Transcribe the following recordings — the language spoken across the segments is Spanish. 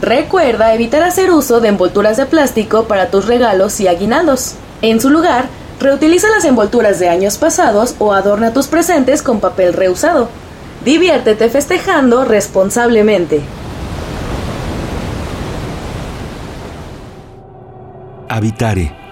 Recuerda evitar hacer uso de envolturas de plástico para tus regalos y aguinaldos. En su lugar, reutiliza las envolturas de años pasados o adorna tus presentes con papel reusado. Diviértete festejando responsablemente. Habitare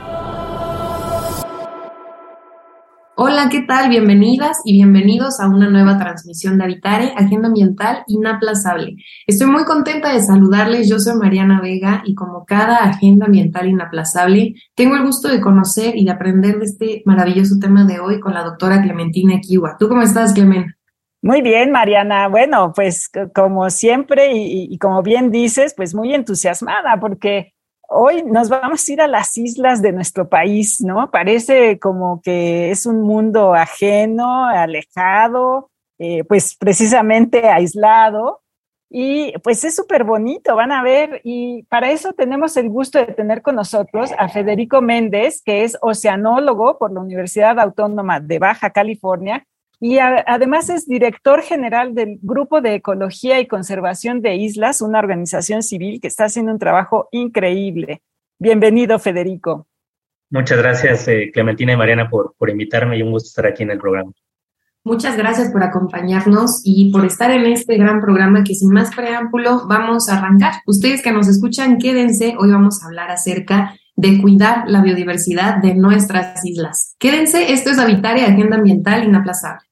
Hola, ¿qué tal? Bienvenidas y bienvenidos a una nueva transmisión de Habitare, Agenda Ambiental Inaplazable. Estoy muy contenta de saludarles. Yo soy Mariana Vega y como cada Agenda Ambiental Inaplazable, tengo el gusto de conocer y de aprender de este maravilloso tema de hoy con la doctora Clementina Kiwa. ¿Tú cómo estás, Clemen? Muy bien, Mariana. Bueno, pues como siempre y, y como bien dices, pues muy entusiasmada porque hoy nos vamos a ir a las islas de nuestro país, ¿no? Parece como que es un mundo ajeno, alejado, eh, pues precisamente aislado. Y pues es súper bonito, van a ver. Y para eso tenemos el gusto de tener con nosotros a Federico Méndez, que es oceanólogo por la Universidad Autónoma de Baja California y además es director general del Grupo de Ecología y Conservación de Islas, una organización civil que está haciendo un trabajo increíble. Bienvenido, Federico. Muchas gracias, eh, Clementina y Mariana, por, por invitarme y un gusto estar aquí en el programa. Muchas gracias por acompañarnos y por estar en este gran programa que sin más preámbulo vamos a arrancar. Ustedes que nos escuchan, quédense, hoy vamos a hablar acerca de cuidar la biodiversidad de nuestras islas. Quédense, esto es Habitar y Agenda Ambiental Inaplazable.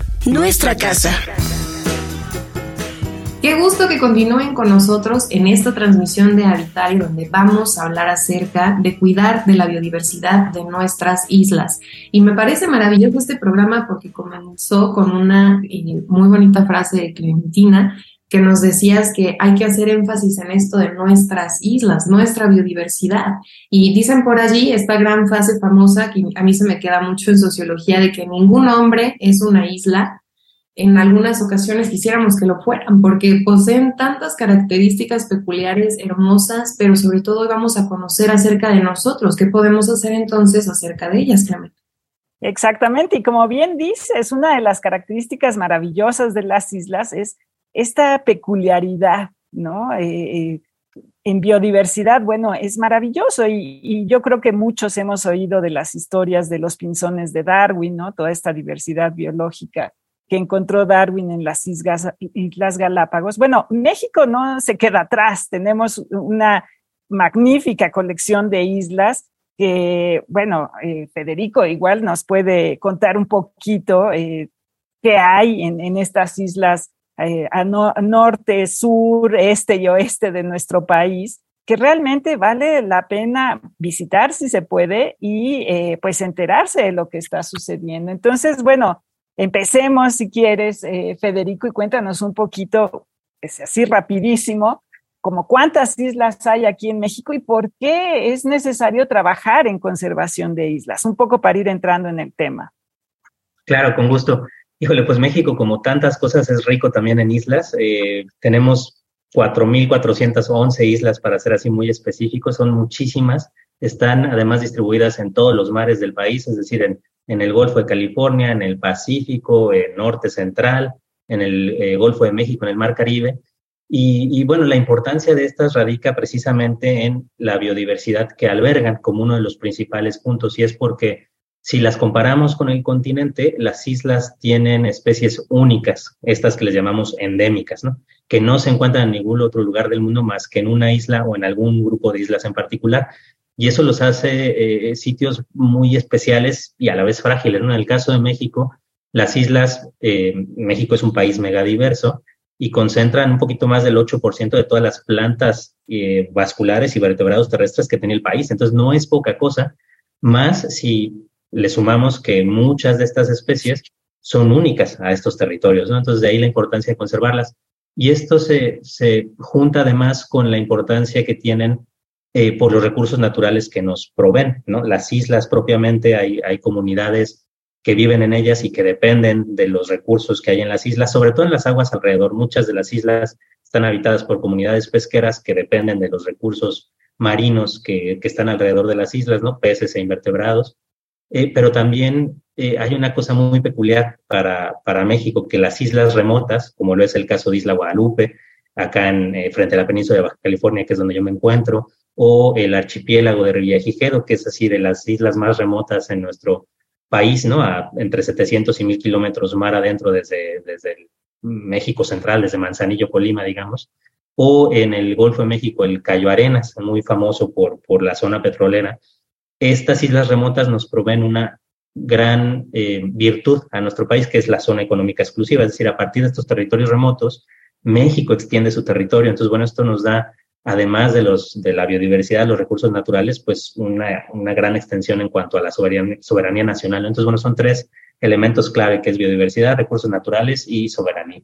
nuestra casa. Qué gusto que continúen con nosotros en esta transmisión de Habitar y donde vamos a hablar acerca de cuidar de la biodiversidad de nuestras islas. Y me parece maravilloso este programa porque comenzó con una eh, muy bonita frase de Clementina que nos decías que hay que hacer énfasis en esto de nuestras islas, nuestra biodiversidad. Y dicen por allí esta gran frase famosa que a mí se me queda mucho en sociología de que ningún hombre es una isla. En algunas ocasiones quisiéramos que lo fueran porque poseen tantas características peculiares, hermosas, pero sobre todo vamos a conocer acerca de nosotros. ¿Qué podemos hacer entonces acerca de ellas, Clemente? Exactamente, y como bien dices, una de las características maravillosas de las islas es esta peculiaridad, ¿no? Eh, eh, en biodiversidad, bueno, es maravilloso y, yo creo que muchos hemos oído de las historias de los pinzones de Darwin, ¿no? Toda esta diversidad biológica que encontró Darwin en las Islas, Galápagos. Bueno, México no se queda atrás, tenemos una magnífica colección de islas que, bueno, eh, Federico igual nos puede contar un poquito qué hay en, en estas islas eh, a norte, sur, este y oeste de nuestro país, que realmente vale la pena visitar si se puede y eh, pues enterarse de lo que está sucediendo. Entonces, bueno, empecemos si quieres, eh, Federico, y cuéntanos un poquito, es pues, así rapidísimo, como cuántas islas hay aquí en México y por qué es necesario trabajar en conservación de islas, un poco para ir entrando en el tema. Claro, con gusto. Híjole, pues México, como tantas cosas, es rico también en islas. Eh, tenemos 4.411 islas, para ser así muy específicos, son muchísimas. Están además distribuidas en todos los mares del país, es decir, en, en el Golfo de California, en el Pacífico, en Norte Central, en el eh, Golfo de México, en el Mar Caribe. Y, y, bueno, la importancia de estas radica precisamente en la biodiversidad que albergan como uno de los principales puntos, y es porque si las comparamos con el continente, las islas tienen especies únicas, estas que les llamamos endémicas, ¿no? que no se encuentran en ningún otro lugar del mundo más que en una isla o en algún grupo de islas en particular. y eso los hace eh, sitios muy especiales y a la vez frágiles. En el caso de México, las islas, eh, México es un país megadiverso y concentran un poquito más del 8% de todas las plantas eh, vasculares y vertebrados terrestres que tiene el país. Entonces no es poca cosa, más si le sumamos que muchas de estas especies son únicas a estos territorios, ¿no? Entonces de ahí la importancia de conservarlas. Y esto se, se junta además con la importancia que tienen eh, por los recursos naturales que nos proveen, ¿no? Las islas propiamente, hay, hay comunidades que viven en ellas y que dependen de los recursos que hay en las islas, sobre todo en las aguas alrededor. Muchas de las islas están habitadas por comunidades pesqueras que dependen de los recursos marinos que, que están alrededor de las islas, ¿no? Peces e invertebrados. Eh, pero también eh, hay una cosa muy peculiar para, para México, que las islas remotas, como lo es el caso de Isla Guadalupe, acá en, frente a la península de Baja California, que es donde yo me encuentro, o el archipiélago de Revillagigedo, que es así de las islas más remotas en nuestro país, ¿no? A entre 700 y 1000 kilómetros mar adentro desde, desde el México central, desde Manzanillo, Colima, digamos, o en el Golfo de México, el Cayo Arenas, muy famoso por, por la zona petrolera. Estas islas remotas nos proveen una gran eh, virtud a nuestro país, que es la zona económica exclusiva, es decir, a partir de estos territorios remotos, México extiende su territorio. Entonces, bueno, esto nos da además de, la biodiversidad, los recursos naturales, pues una, una gran extensión en cuanto a la soberanía, soberanía nacional. Entonces, bueno, son tres elementos clave, que es biodiversidad, recursos naturales y soberanía.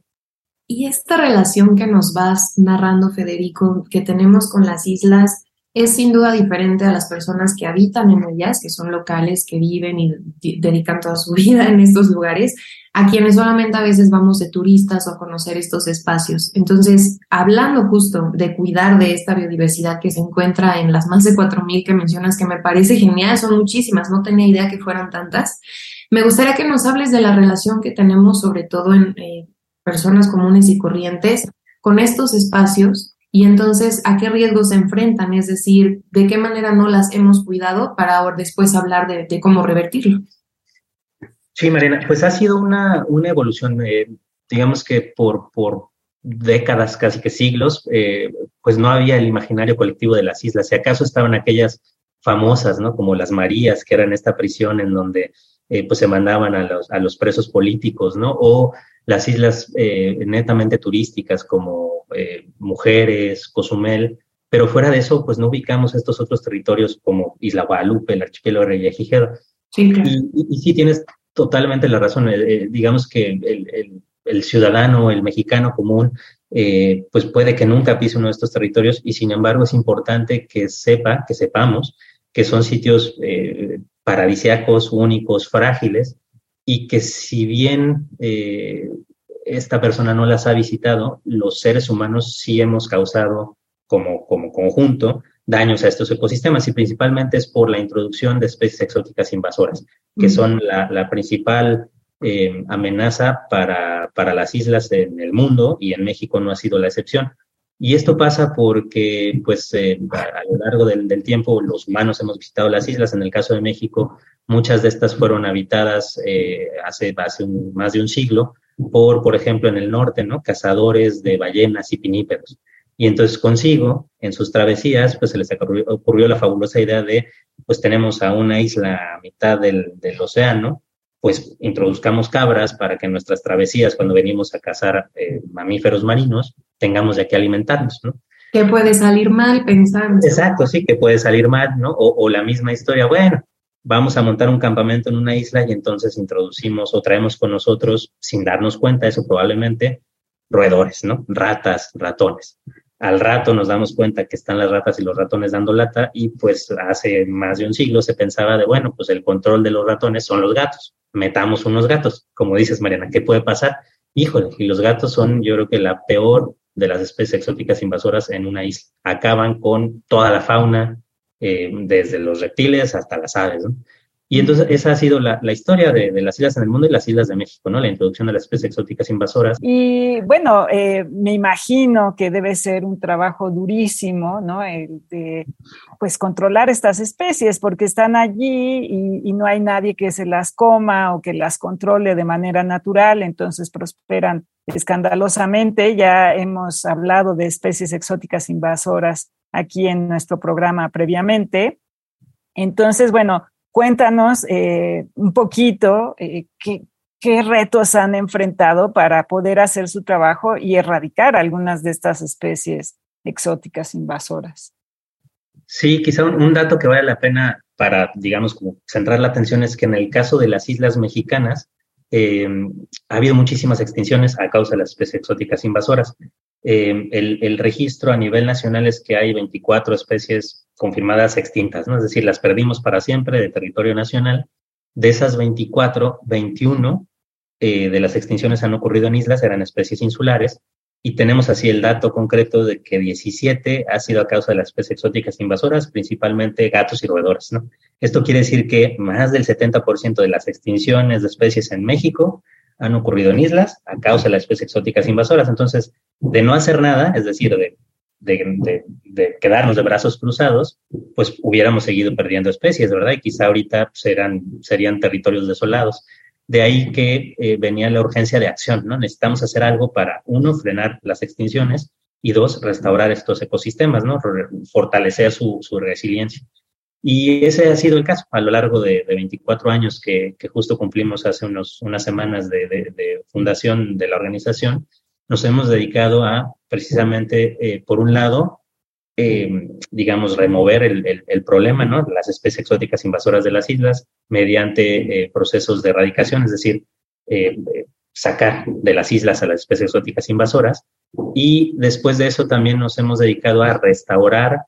Y esta relación que nos vas narrando, Federico, que tenemos con las islas, es sin duda diferente a las personas que habitan en ellas, que son locales, que viven y dedican toda su vida en estos lugares, a quienes solamente a veces vamos de turistas o a conocer estos espacios. Entonces, hablando justo de cuidar de esta biodiversidad que se encuentra en las más de 4.000 que mencionas, que me parece genial, son muchísimas, no tenía idea que fueran tantas, me gustaría que nos hables de la relación que tenemos, sobre todo en eh, personas comunes y corrientes, con estos espacios y entonces a qué riesgos se enfrentan, es decir, de qué manera no las hemos cuidado para después hablar de cómo revertirlo. Sí, Marina, pues ha sido una, una evolución, eh, digamos que por, por décadas, casi que siglos, eh, pues no había el imaginario colectivo de las islas. Si acaso estaban aquellas famosas, ¿no? Como las Marías, que eran esta prisión en donde eh, pues se mandaban a los, a los presos políticos, ¿no? O las islas netamente turísticas como Mujeres, Cozumel, pero fuera de eso, pues no ubicamos estos otros territorios como Isla Guadalupe, el archipiélago de Reyajigedo. Sí, y, y, sí tienes totalmente la razón. Eh, eh, digamos que el, el, ciudadano, el mexicano común, eh, pues puede que nunca pise uno de estos territorios y sin embargo es importante que sepa, que sepamos que son sitios paradisiacos, únicos, frágiles y que si bien esta persona no las ha visitado, los seres humanos sí hemos causado como, como conjunto daños a estos ecosistemas y principalmente es por la introducción de especies exóticas invasoras, que son la, principal eh, amenaza para, para las islas en el mundo y en México no ha sido la excepción. Y esto pasa porque, pues, eh, a, lo largo del, del, tiempo, los humanos hemos visitado las islas. En el caso de México, muchas de estas fueron habitadas eh, hace, hace más de un siglo por, por ejemplo, en el norte, ¿no? Cazadores de ballenas y pinípedos. Y entonces consigo, en sus travesías, pues se les ocurrió, la fabulosa idea de, pues tenemos a una isla a mitad del, del, océano, pues introduzcamos cabras para que en nuestras travesías, cuando venimos a cazar eh, mamíferos marinos, tengamos de qué alimentarnos, ¿no? Que puede salir mal, pensando. Exacto, sí, que puede salir mal, ¿no? O, o la misma historia, bueno, vamos a montar un campamento en una isla y entonces introducimos o traemos con nosotros, sin darnos cuenta, eso probablemente, roedores, ¿no? Ratas, ratones. Al rato nos damos cuenta que están las ratas y los ratones dando lata y pues hace más de un siglo se pensaba de, bueno, pues el control de los ratones son los gatos, metamos unos gatos. Como dices, Mariana, ¿qué puede pasar? Híjole, y los gatos son yo creo que la peor de las especies exóticas invasoras en una isla. Acaban con toda la fauna, eh, desde los reptiles hasta las aves. ¿no? Y entonces esa ha sido la, historia de, las islas en el mundo y las islas de México, ¿no? La introducción de las especies exóticas invasoras. Y bueno, eh, me imagino que debe ser un trabajo durísimo, ¿no? El de, pues, controlar estas especies porque están allí y, y, no hay nadie que se las coma o que las controle de manera natural, entonces prosperan escandalosamente. Ya hemos hablado de especies exóticas invasoras aquí en nuestro programa previamente. Entonces, bueno, cuéntanos eh, un poquito eh, qué, retos han enfrentado para poder hacer su trabajo y erradicar algunas de estas especies exóticas invasoras. Sí, quizá un, dato que vale la pena para, digamos, centrar la atención es que en el caso de las islas mexicanas, em, ha habido muchísimas extinciones a causa de las especies exóticas invasoras. Em, el, registro a nivel nacional es que hay 24 especies confirmadas extintas, ¿no? Es decir, las perdimos para siempre de territorio nacional. De esas 24, 21 eh, de las extinciones han ocurrido en islas, eran especies insulares, y tenemos así el dato concreto de que 17 ha sido a causa de las especies exóticas invasoras, principalmente gatos y roedores. Esto quiere decir que más del 70% de las extinciones de especies en México han ocurrido en islas a causa de las especies exóticas invasoras. Entonces, de no hacer nada, es decir, de, quedarnos de brazos cruzados, pues hubiéramos seguido perdiendo especies, ¿verdad? Y quizá ahorita serán, serían territorios desolados. De ahí que eh, venía la urgencia de acción, ¿no? Necesitamos hacer algo para, uno, frenar las extinciones y dos, restaurar estos ecosistemas, ¿no? Fortalecer su resiliencia. Y ese ha sido el caso a lo largo de, de 24 años que, justo cumplimos hace unos, unas semanas de, fundación de la organización. Nos hemos dedicado a precisamente, eh, por un lado, eh, digamos, remover el, el, problema, ¿no? Las especies exóticas invasoras de las islas mediante eh, procesos de erradicación, es decir, eh, sacar de las islas a las especies exóticas invasoras. Y después de eso también nos hemos dedicado a restaurar,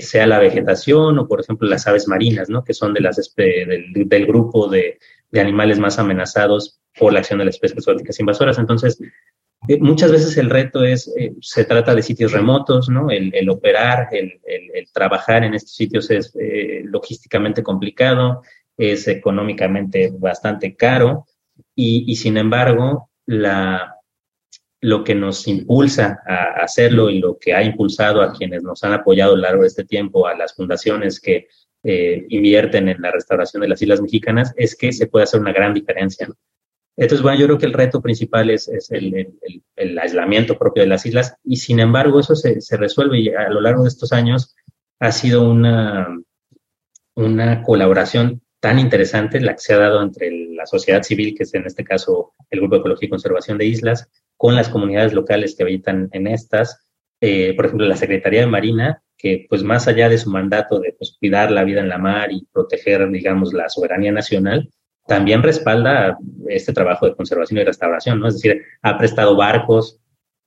sea la vegetación o, por ejemplo, las aves marinas, ¿no? Que son de las del, grupo de, animales más amenazados por la acción de las especies exóticas invasoras. Entonces, eh, muchas veces el reto es, eh, se trata de sitios remotos, ¿no? El, operar, el, trabajar en estos sitios es eh, logísticamente complicado, es económicamente bastante caro y, sin embargo, la, lo que nos impulsa a hacerlo y lo que ha impulsado a quienes nos han apoyado a lo largo de este tiempo, a las fundaciones que invierten en la restauración de las islas mexicanas, es que se puede hacer una gran diferencia. ¿no? Entonces, bueno, yo creo que el reto principal es, el, aislamiento propio de las islas y sin embargo eso se, se, resuelve y a lo largo de estos años ha sido una, una colaboración tan interesante la que se ha dado entre la sociedad civil, que es en este caso el Grupo de Ecología y Conservación de Islas, con las comunidades locales que habitan en estas, eh, por ejemplo, la Secretaría de Marina, que pues más allá de su mandato de pues, cuidar la vida en la mar y proteger, digamos, la soberanía nacional, también respalda este trabajo de conservación y restauración, ¿no? Es decir, ha prestado barcos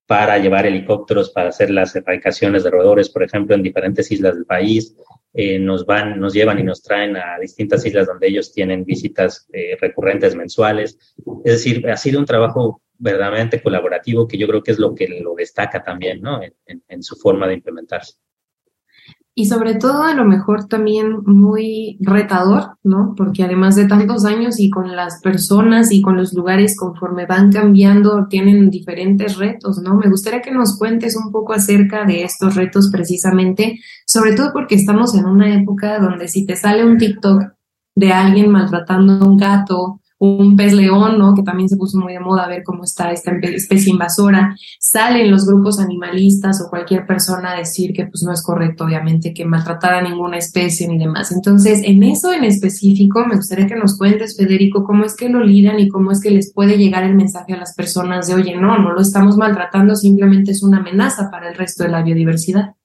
para llevar helicópteros para hacer las erradicaciones de roedores, por ejemplo, en diferentes islas del país. Eh, nos van, nos llevan y nos traen a distintas islas donde ellos tienen visitas eh, recurrentes mensuales. Es decir, ha sido un trabajo verdaderamente colaborativo que yo creo que es lo que lo destaca también, ¿no? en, en su forma de implementarse y sobre todo a lo mejor también muy retador, ¿no? Porque además de tantos años y con las personas y con los lugares conforme van cambiando, tienen diferentes retos, ¿no? Me gustaría que nos cuentes un poco acerca de estos retos precisamente, sobre todo porque estamos en una época donde si te sale un TikTok de alguien maltratando a un gato un pez león, ¿no? Que también se puso muy de moda a ver cómo está esta especie invasora. Salen los grupos animalistas o cualquier persona a decir que pues no es correcto, obviamente, que maltratar a ninguna especie ni demás. Entonces, en eso en específico, me gustaría que nos cuentes, Federico, cómo es que lo lidan y cómo es que les puede llegar el mensaje a las personas de, oye, no, no lo estamos maltratando, simplemente es una amenaza para el resto de la biodiversidad.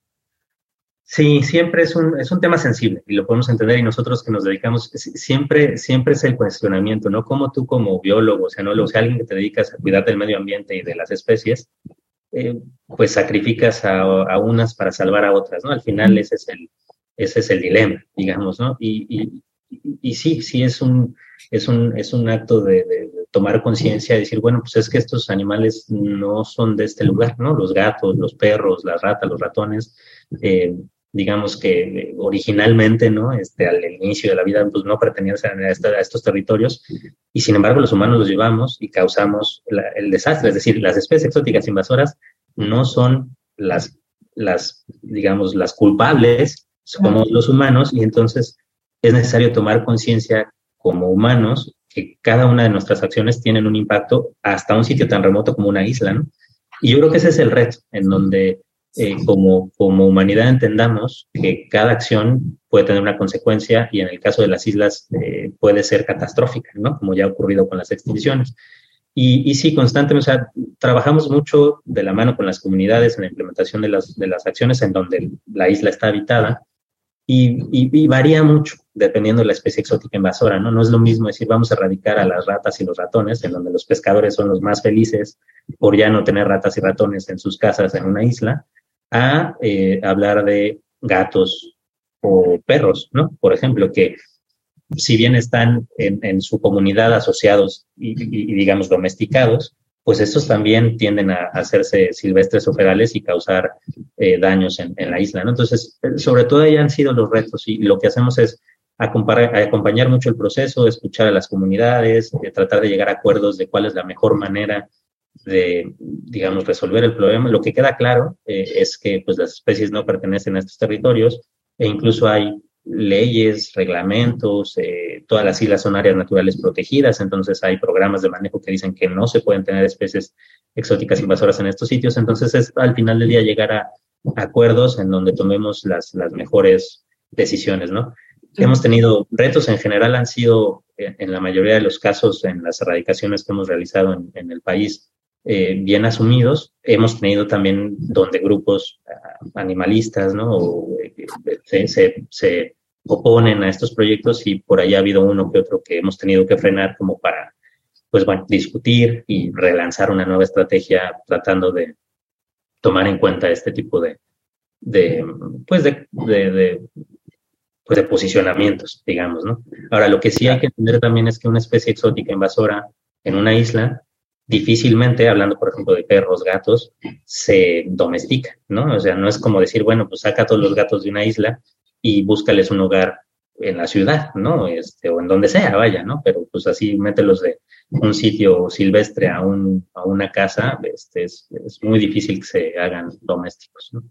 Sí, siempre es un, es un tema sensible y lo podemos entender y nosotros que nos dedicamos, siempre, siempre es el cuestionamiento, ¿no? Como tú como biólogo, o sea, ¿no? o sea, alguien que te dedicas a cuidar del medio ambiente y de las especies, eh, pues sacrificas a, a, unas para salvar a otras, ¿no? Al final ese es el, ese es el dilema, digamos, ¿no? Y, y, y sí, sí es un, es un, es un acto de, tomar conciencia, de decir, bueno, pues es que estos animales no son de este lugar, ¿no? Los gatos, los perros, las ratas, los ratones, eh, digamos que originalmente, ¿no? Este, al inicio de la vida, pues no pertenecían a, a, estos territorios, y sin embargo los humanos los llevamos y causamos la, el desastre. Es decir, las especies exóticas invasoras no son las, las digamos, las culpables, somos los humanos, y entonces es necesario tomar conciencia como humanos que cada una de nuestras acciones tienen un impacto hasta un sitio tan remoto como una isla, ¿no? Y yo creo que ese es el reto, en donde eh, como, como humanidad entendamos que cada acción puede tener una consecuencia y en el caso de las islas eh, puede ser catastrófica, ¿no? Como ya ha ocurrido con las extinciones. Y, y, sí, constantemente, o sea, trabajamos mucho de la mano con las comunidades en la implementación de las, de las acciones en donde la isla está habitada y, varía mucho dependiendo de la especie exótica invasora, ¿no? No es lo mismo decir vamos a erradicar a las ratas y los ratones, en donde los pescadores son los más felices por ya no tener ratas y ratones en sus casas en una isla, a eh, hablar de gatos o perros, ¿no? Por ejemplo, que si bien están en, su comunidad asociados y, digamos domesticados, pues estos también tienden a hacerse silvestres o ferales y causar eh, daños en, la isla. Entonces, sobre todo ahí han sido los retos y lo que hacemos es acompañar mucho el proceso, escuchar a las comunidades, eh, tratar de llegar a acuerdos de cuál es la mejor manera de, digamos, resolver el problema. Lo que queda claro eh, es que pues, las especies no pertenecen a estos territorios e incluso hay leyes, reglamentos, eh, todas las islas son áreas naturales protegidas, entonces hay programas de manejo que dicen que no se pueden tener especies exóticas invasoras en estos sitios, entonces es al final del día llegar a acuerdos en donde tomemos las, las mejores decisiones, ¿no? Hemos tenido retos en general, han sido en la mayoría de los casos en las erradicaciones que hemos realizado en, en el país, eh, bien asumidos. Hemos tenido también donde grupos ah, animalistas ¿no? Eh, se, se, oponen a estos proyectos y por ahí ha habido uno que otro que hemos tenido que frenar como para pues bueno, discutir y relanzar una nueva estrategia tratando de tomar en cuenta este tipo de, de pues de, de, pues de posicionamientos, digamos, ¿no? Ahora, lo que sí hay que entender también es que una especie exótica invasora en una isla difícilmente, hablando por ejemplo de perros, gatos, se domestica, ¿no? O sea, no es como decir, bueno, pues saca a todos los gatos de una isla y búscales un hogar en la ciudad, ¿no? Este, o en donde sea, vaya, ¿no? Pero pues así mételos de un sitio silvestre a, un, a una casa, este, es, es muy difícil que se hagan domésticos, ¿no?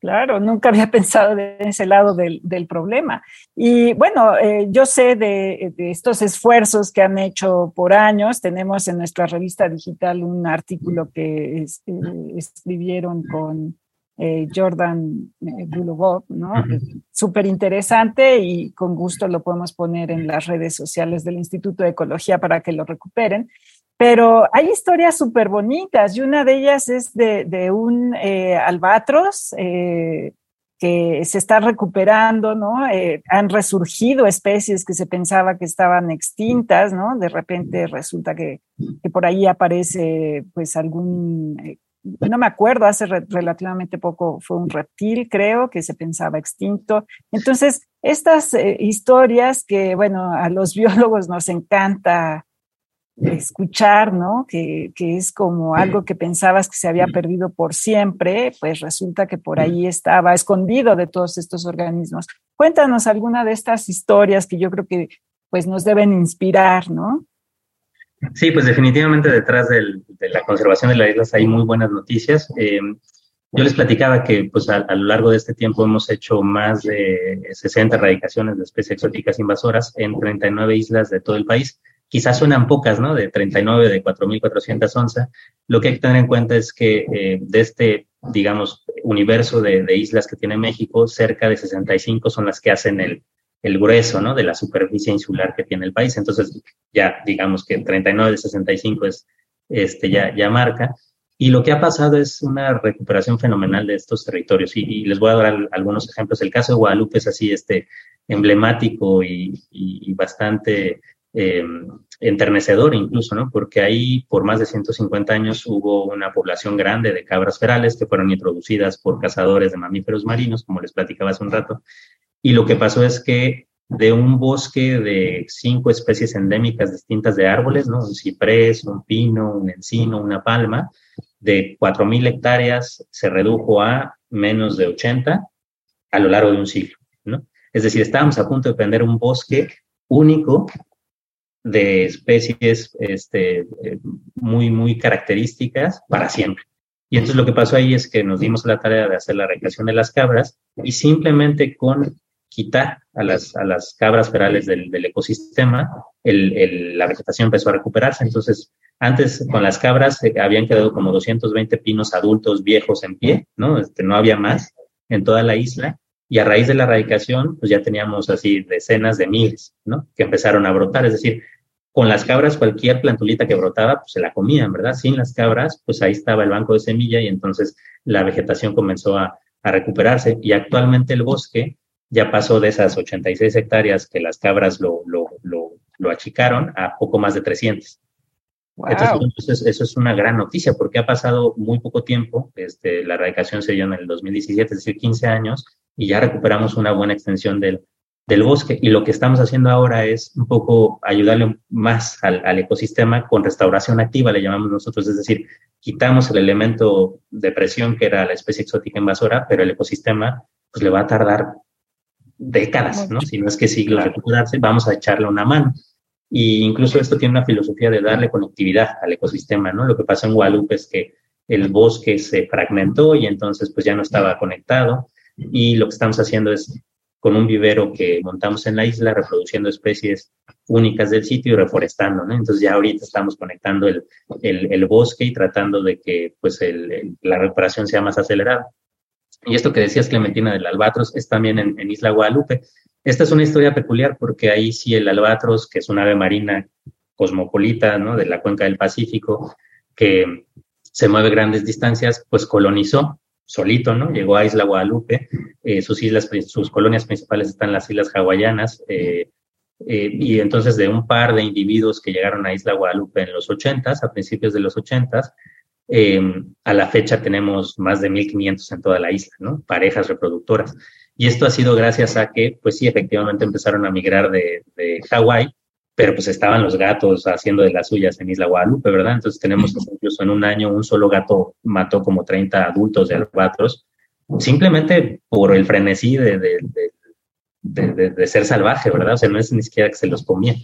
Claro, nunca había pensado de ese lado del, problema. Y bueno, eh, yo sé de, estos esfuerzos que han hecho por años. Tenemos en nuestra revista digital un artículo que eh, escribieron con eh, Jordan Bulogov, ¿no? Súper interesante y con gusto lo podemos poner en las redes sociales del Instituto de Ecología para que lo recuperen. Pero hay historias súper bonitas y una de ellas es de, un eh, albatros eh, que se está recuperando, ¿no? Eh, han resurgido especies que se pensaba que estaban extintas, ¿no? De repente resulta que, por ahí aparece pues algún, no me acuerdo, hace relativamente poco fue un reptil, creo, que se pensaba extinto. Entonces, estas historias que, bueno, a los biólogos nos encanta escuchar, ¿no? Que, es como algo que pensabas que se había perdido por siempre, pues resulta que por ahí estaba escondido de todos estos organismos. Cuéntanos alguna de estas historias que yo creo que pues nos deben inspirar, ¿no? Sí, pues definitivamente detrás de la conservación de las islas hay muy buenas noticias. Eh, yo les platicaba que pues a, lo largo de este tiempo hemos hecho más de 60 erradicaciones de especies exóticas invasoras en 39 islas de todo el país quizás suenan pocas, ¿no? De 39, de 4.411. Lo que hay que tener en cuenta es que eh, de este, digamos, universo de, islas que tiene México, cerca de 65 son las que hacen el, el grueso, ¿no? De la superficie insular que tiene el país. Entonces, ya digamos que 39 de 65 es, este, ya, ya marca. Y lo que ha pasado es una recuperación fenomenal de estos territorios. Y, les voy a dar algunos ejemplos. El caso de Guadalupe es así, este, emblemático y, y bastante eh, enternecedor incluso, ¿no? Porque ahí por más de 150 años hubo una población grande de cabras ferales que fueron introducidas por cazadores de mamíferos marinos, como les platicaba hace un rato, y lo que pasó es que de un bosque de cinco especies endémicas distintas de árboles, ¿no? Un ciprés, un pino, un encino, una palma, de 4.000 hectáreas se redujo a menos de 80 a lo largo de un siglo, ¿no? Es decir, estábamos a punto de prender un bosque único de especies este, eh, muy, muy características para siempre. Y entonces lo que pasó ahí es que nos dimos la tarea de hacer la recreación de las cabras y simplemente con quitar a las, a las cabras ferales del, ecosistema, la vegetación empezó a recuperarse. Entonces, antes con las cabras eh, habían quedado como 220 pinos adultos viejos en pie, ¿no? Este, no había más en toda la isla Y a raíz de la erradicación, pues ya teníamos así decenas de miles, ¿no? Que empezaron a brotar. Es decir, con las cabras, cualquier plantulita que brotaba, pues se la comían, ¿verdad? Sin las cabras, pues ahí estaba el banco de semilla y entonces la vegetación comenzó a, a recuperarse. Y actualmente el bosque ya pasó de esas 86 hectáreas que las cabras lo, lo, lo, lo achicaron a poco más de 300. Entonces, eso es una gran noticia porque ha pasado muy poco tiempo. Este, la erradicación se dio en el 2017, es decir, 15 años, y ya recuperamos una buena extensión del, del bosque. Y lo que estamos haciendo ahora es un poco ayudarle más al, al, ecosistema con restauración activa, le llamamos nosotros, es decir, quitamos el elemento de presión que era la especie exótica invasora, pero el ecosistema pues le va a tardar décadas, ¿no? Si no es que siglos recuperarse, vamos a echarle una mano. Y incluso esto tiene una filosofía de darle conectividad al ecosistema, ¿no? Lo que pasó en Guadalupe es que el bosque se fragmentó y entonces pues ya no estaba conectado y lo que estamos haciendo es con un vivero que montamos en la isla, reproduciendo especies únicas del sitio y reforestando, ¿no? Entonces ya ahorita estamos conectando el, el, bosque y tratando de que pues la recuperación sea más acelerada. Y esto que decías, Clementina, del albatros, es también en, en Isla Guadalupe. Esta es una historia peculiar porque ahí sí el albatros, que es un ave marina cosmopolita. De la cuenca del Pacífico, que se mueve grandes distancias, pues colonizó solito, ¿no? Llegó a Isla Guadalupe, eh, sus islas, sus colonias principales están las islas hawaianas, eh, eh, y entonces de un par de individuos que llegaron a Isla Guadalupe en los ochentas, a principios de los ochentas, eh, a la fecha tenemos más de 1.500 en toda la isla, ¿no? Parejas reproductoras. Y esto ha sido gracias a que, pues sí, efectivamente empezaron a migrar de, de Hawái, pero pues estaban los gatos haciendo de las suyas en Isla Guadalupe, ¿verdad? Entonces tenemos incluso en un año un solo gato mató como 30 adultos de albatros, simplemente por el frenesí de, de, de, de, ser salvaje, ¿verdad? O sea, no es ni siquiera que se los comía.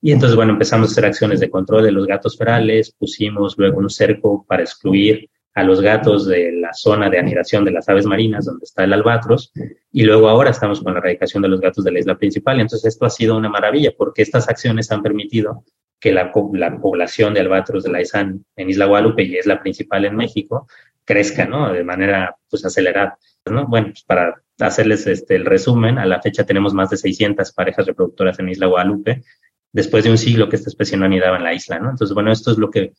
Y entonces, bueno, empezamos a hacer acciones de control de los gatos ferales, pusimos luego un cerco para excluir a los gatos de la zona de anidación de las aves marinas donde está el albatros y luego ahora estamos con la erradicación de los gatos de la isla principal. Entonces esto ha sido una maravilla porque estas acciones han permitido que la, la población de albatros de la ISAN en Isla Guadalupe, y es la principal en México, crezca, ¿no? De manera, pues, acelerada, ¿no? Bueno, pues para hacerles este, el resumen, a la fecha tenemos más de 600 parejas reproductoras en Isla Guadalupe, después de un siglo que esta especie no anidaba en la isla, ¿no? Entonces, bueno, esto es lo que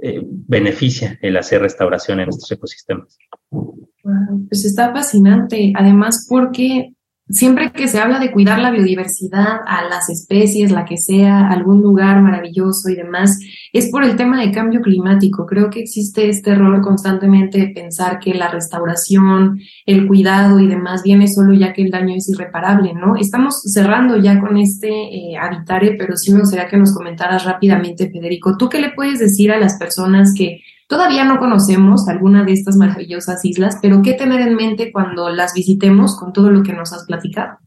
eh, beneficia el hacer restauración en estos ecosistemas. Pues está fascinante, además porque siempre que se habla de cuidar la biodiversidad a las especies, la que sea, algún lugar maravilloso y demás, es por el tema de cambio climático. Creo que existe este error constantemente de pensar que la restauración, el cuidado y demás viene solo ya que el daño es irreparable, ¿no? Estamos cerrando ya con este eh, habitare, pero sí me gustaría que nos comentaras rápidamente, Federico, ¿tú qué le puedes decir a las personas que Todavía no conocemos alguna de estas maravillosas islas, pero ¿qué tener en mente cuando las visitemos con todo lo que nos has platicado?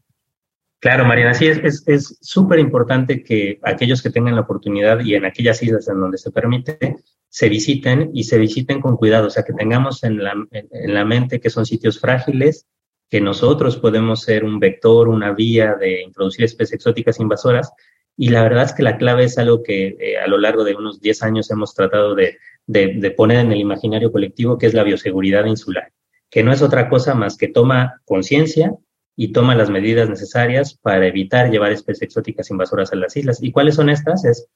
Claro, Mariana, sí, es súper es, importante que aquellos que tengan la oportunidad y en aquellas islas en donde se permite, se visiten y se visiten con cuidado, o sea, que tengamos en la, en la mente que son sitios frágiles, que nosotros podemos ser un vector, una vía de introducir especies exóticas invasoras. Y la verdad es que la clave es algo que eh, a lo largo de unos 10 años hemos tratado de, de, de, poner en el imaginario colectivo, que es la bioseguridad insular, que no es otra cosa más que toma conciencia y toma las medidas necesarias para evitar llevar especies exóticas invasoras a las islas. ¿Y cuáles son estas? Es,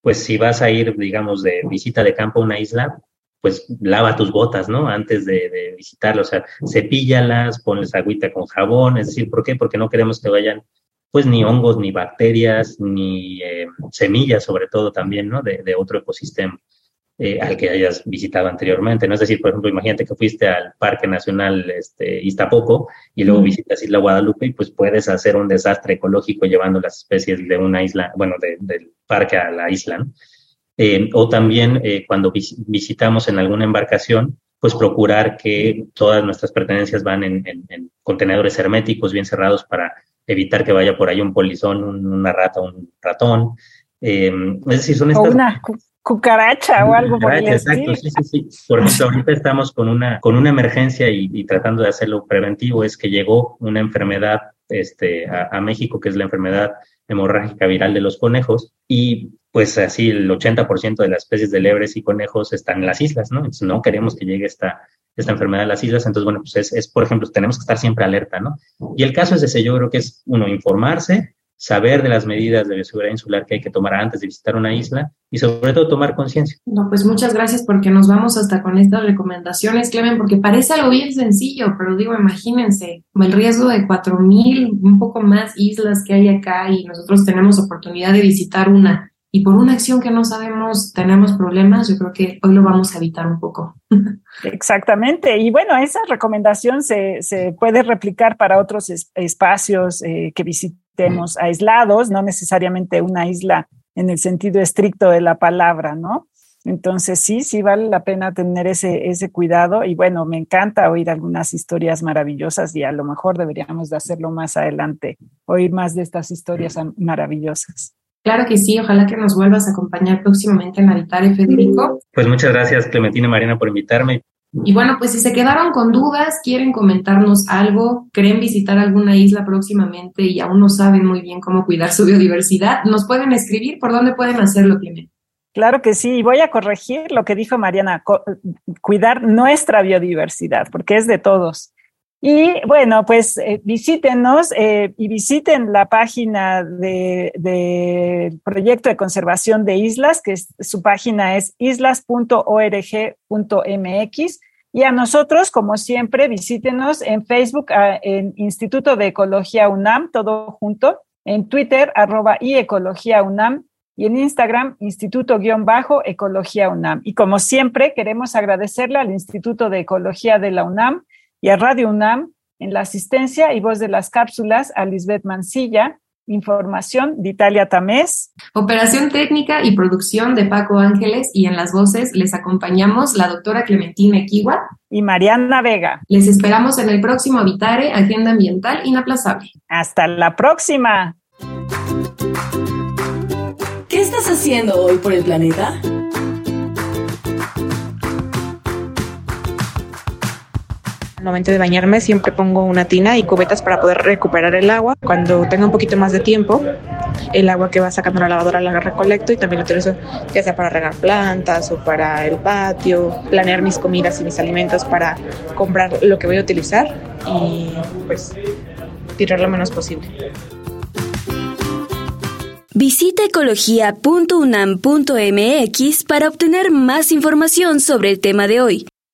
pues si vas a ir, digamos, de visita de campo a una isla, pues lava tus botas, ¿no? Antes de, de o sea, cepíllalas, ponles agüita con jabón, es decir, ¿por qué? Porque no queremos que vayan pues ni hongos, ni bacterias, ni eh, semillas, sobre todo también, ¿no? De, de otro ecosistema eh, al que hayas visitado anteriormente, ¿no? Es decir, por ejemplo, imagínate que fuiste al Parque Nacional este, Iztapoco y luego visitas Isla Guadalupe y pues puedes hacer un desastre ecológico llevando las especies de una isla, bueno, de, del parque a la isla, ¿no? Eh, o también eh, cuando vis visitamos en alguna embarcación, pues procurar que todas nuestras pertenencias van en, en, en, contenedores herméticos bien cerrados para evitar que vaya por ahí un polizón, un, una rata, un ratón. Eh, es decir, son estas... O una cucaracha o algo por el Exacto, sí, sí, sí. Por ejemplo, ahorita estamos con una, con una emergencia y, y, tratando de hacerlo preventivo, es que llegó una enfermedad este, a, a México, que es la enfermedad hemorrágica viral de los conejos, y pues así el 80% de las especies de lebres y conejos están en las islas, ¿no? Entonces no queremos que llegue esta, esta enfermedad de las islas. Entonces, bueno, pues es, es, por ejemplo, tenemos que estar siempre alerta, ¿no? Y el caso es ese, yo creo que es, uno, informarse, saber de las medidas de bioseguridad insular que hay que tomar antes de visitar una isla y sobre todo tomar conciencia. No, pues muchas gracias porque nos vamos hasta con estas recomendaciones, Clemen, porque parece algo bien sencillo, pero digo, imagínense, el riesgo de 4.000, un poco más islas que hay acá y nosotros tenemos oportunidad de visitar una y por una acción que no sabemos tenemos problemas, yo creo que hoy lo vamos a evitar un poco. Exactamente. Y bueno, esa recomendación se, se puede replicar para otros espacios eh, que visitemos aislados, no necesariamente una isla en el sentido estricto de la palabra, ¿no? Entonces sí, sí vale la pena tener ese, ese cuidado y bueno, me encanta oír algunas historias maravillosas y a lo mejor deberíamos de hacerlo más adelante, oír más de estas historias maravillosas. Claro que sí, ojalá que nos vuelvas a acompañar próximamente en Habitare, Federico. Pues muchas gracias, Clementina y Marina, por invitarme. Y bueno, pues si se quedaron con dudas, quieren comentarnos algo, creen visitar alguna isla próximamente y aún no saben muy bien cómo cuidar su biodiversidad, nos pueden escribir por dónde pueden hacerlo, Clemente. Claro que sí, y voy a corregir lo que dijo Mariana, cuidar nuestra biodiversidad, porque es de todos. Y bueno, pues eh, visítenos eh, y visiten la página del de, proyecto de conservación de islas, que su página es islas.org.mx. Y a nosotros, como siempre, visítenos en Facebook, en Instituto de Ecología UNAM, todo junto, en Twitter, arroba y Ecología UNAM, y en Instagram, Instituto-Ecología UNAM. Y como siempre, queremos agradecerle al Instituto de Ecología de la UNAM y a Radio UNAM en la asistencia y voz de las cápsulas a Lisbeth Mancilla, información de Italia Tamés. Operación técnica y producción de Paco Ángeles y en las voces les acompañamos la doctora Clementina Equiwa y Mariana Vega. Les esperamos en el próximo Habitare, Agenda Ambiental Inaplazable. Hasta la próxima. ¿Qué estás haciendo hoy por el planeta? Al momento de bañarme siempre pongo una tina y cubetas para poder recuperar el agua. Cuando tenga un poquito más de tiempo, el agua que va sacando la lavadora la recolecto y también lo utilizo ya sea para regar plantas o para el patio, planear mis comidas y mis alimentos para comprar lo que voy a utilizar y pues tirar lo menos posible. Visita ecología.unam.mx para obtener más información sobre el tema de hoy.